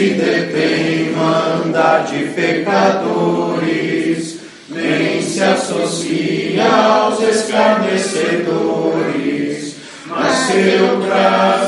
detém mandar de pecadores, nem se associa aos escarnecedores, mas seu prazer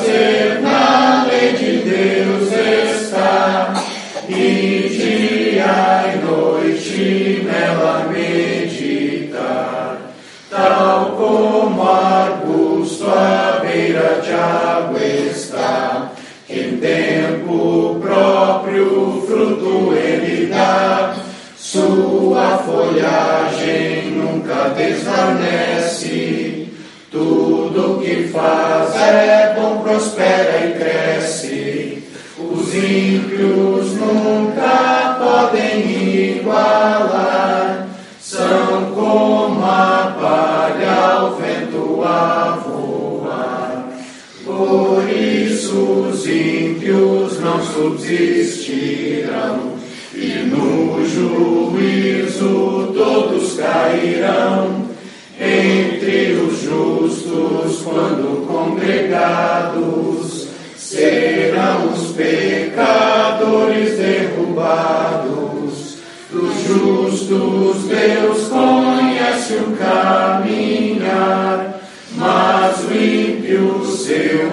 sua folhagem nunca desvanece. Tudo que faz é bom, prospera e cresce. Os ímpios nunca podem igualar, são como a palha ao vento a voar. Por isso os ímpios não subsistirão, pecadores derrubados, dos justos Deus conhece o caminhar, mas o ímpio seu